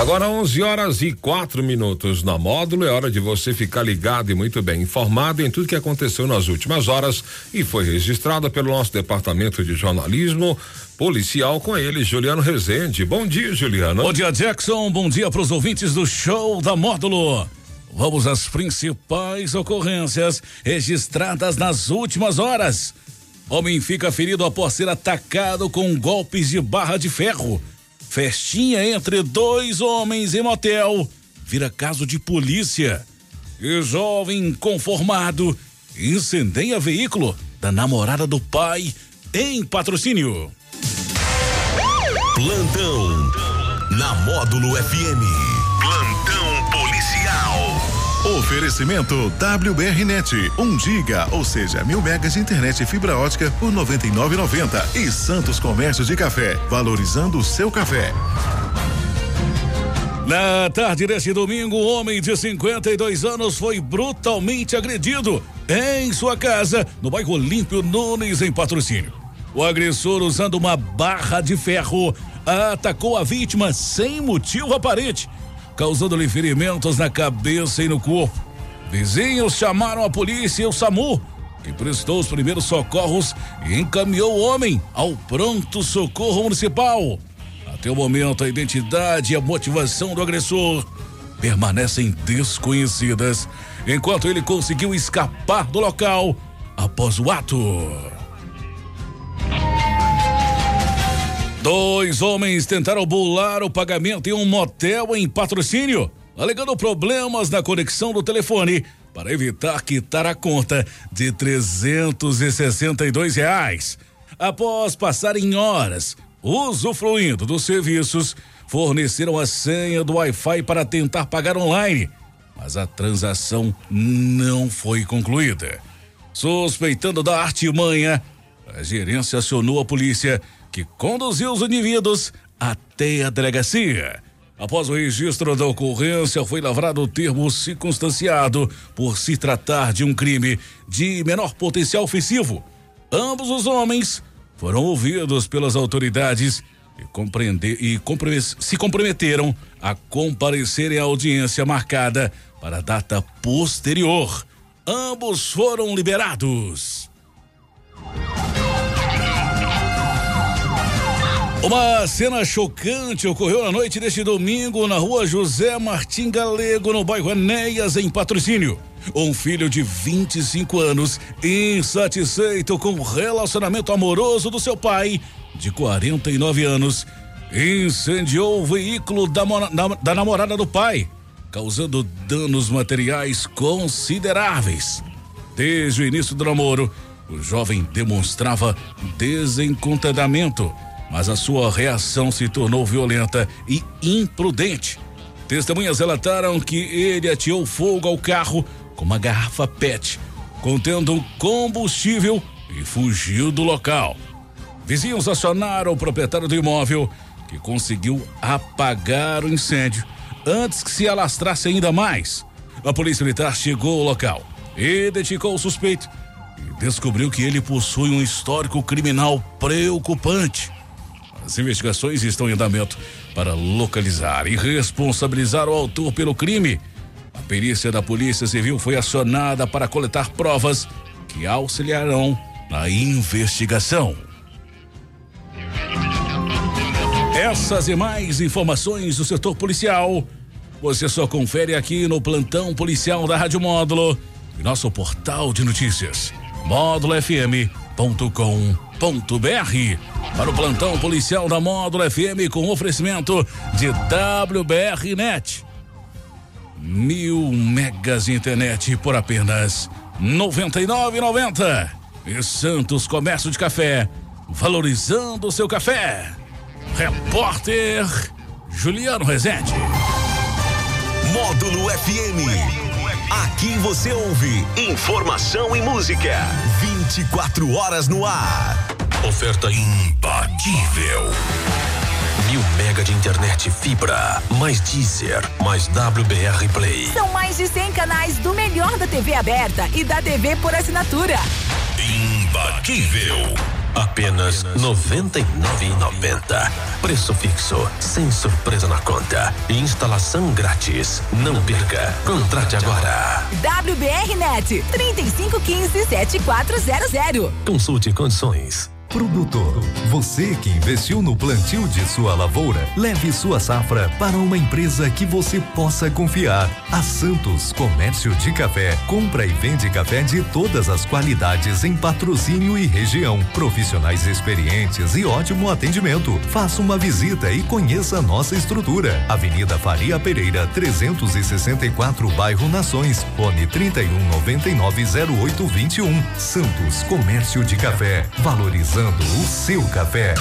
Agora 11 horas e quatro minutos na módulo. É hora de você ficar ligado e muito bem informado em tudo que aconteceu nas últimas horas e foi registrada pelo nosso departamento de jornalismo policial com ele, Juliano Rezende. Bom dia, Juliano. Bom dia, Jackson. Bom dia para os ouvintes do show da módulo. Vamos às principais ocorrências registradas nas últimas horas. Homem fica ferido após ser atacado com golpes de barra de ferro. Festinha entre dois homens em motel vira caso de polícia. E jovem conformado incendeia veículo da namorada do pai em patrocínio. Plantão na Módulo FM. Oferecimento WBRnet, 1 giga, ou seja, mil megas de internet e fibra ótica por 99,90 e Santos Comércio de Café, valorizando o seu café. Na tarde deste domingo, um homem de 52 anos foi brutalmente agredido em sua casa, no bairro Olímpio Nunes, em patrocínio. O agressor, usando uma barra de ferro, atacou a vítima sem motivo aparente, causando-lhe ferimentos na cabeça e no corpo. Vizinhos chamaram a polícia e o SAMU, que prestou os primeiros socorros e encaminhou o homem ao pronto socorro municipal. Até o momento, a identidade e a motivação do agressor permanecem desconhecidas, enquanto ele conseguiu escapar do local após o ato. Dois homens tentaram bular o pagamento em um motel em patrocínio, alegando problemas na conexão do telefone para evitar quitar a conta de 362 reais. Após passarem horas usufruindo dos serviços, forneceram a senha do Wi-Fi para tentar pagar online, mas a transação não foi concluída. Suspeitando da artimanha, a gerência acionou a polícia que conduziu os indivíduos até a delegacia. Após o registro da ocorrência, foi lavrado o termo circunstanciado por se tratar de um crime de menor potencial ofensivo. Ambos os homens foram ouvidos pelas autoridades e, compreender, e se comprometeram a comparecerem à audiência marcada para a data posterior. Ambos foram liberados. Uma cena chocante ocorreu na noite deste domingo na rua José Martim Galego, no bairro Enéas, em patrocínio. Um filho de 25 anos, insatisfeito com o relacionamento amoroso do seu pai, de 49 anos, incendiou o veículo da, da, da namorada do pai, causando danos materiais consideráveis. Desde o início do namoro, o jovem demonstrava desencontentamento mas a sua reação se tornou violenta e imprudente. Testemunhas relataram que ele ateou fogo ao carro com uma garrafa PET contendo combustível e fugiu do local. Vizinhos acionaram o proprietário do imóvel, que conseguiu apagar o incêndio antes que se alastrasse ainda mais. A polícia militar chegou ao local, identificou o suspeito e descobriu que ele possui um histórico criminal preocupante. As investigações estão em andamento para localizar e responsabilizar o autor pelo crime. A perícia da Polícia Civil foi acionada para coletar provas que auxiliarão na investigação. Essas e mais informações do setor policial você só confere aqui no plantão policial da Rádio Módulo e nosso portal de notícias módulofm.com.br para o plantão policial da Módulo FM com oferecimento de WBR Net. Mil megas de internet por apenas R$ 99,90. E Santos Comércio de Café, valorizando o seu café. Repórter Juliano Rezende. Módulo FM. Aqui você ouve informação e música. 24 horas no ar. Oferta imbatível. Mil mega de internet fibra, mais Deezer, mais WBR Play. São mais de 100 canais do melhor da TV aberta e da TV por assinatura. Imbatível. Apenas R$ 99,90. Preço fixo, sem surpresa na conta. Instalação grátis. Não perca. Contrate agora. WBR Net 3515 7400. Consulte condições. Produtor, você que investiu no plantio de sua lavoura, leve sua safra para uma empresa que você possa confiar. A Santos Comércio de Café compra e vende café de todas as qualidades em patrocínio e região. Profissionais experientes e ótimo atendimento. Faça uma visita e conheça nossa estrutura. Avenida Faria Pereira, 364, bairro Nações. Fone 31990821. Santos Comércio de Café, o seu café.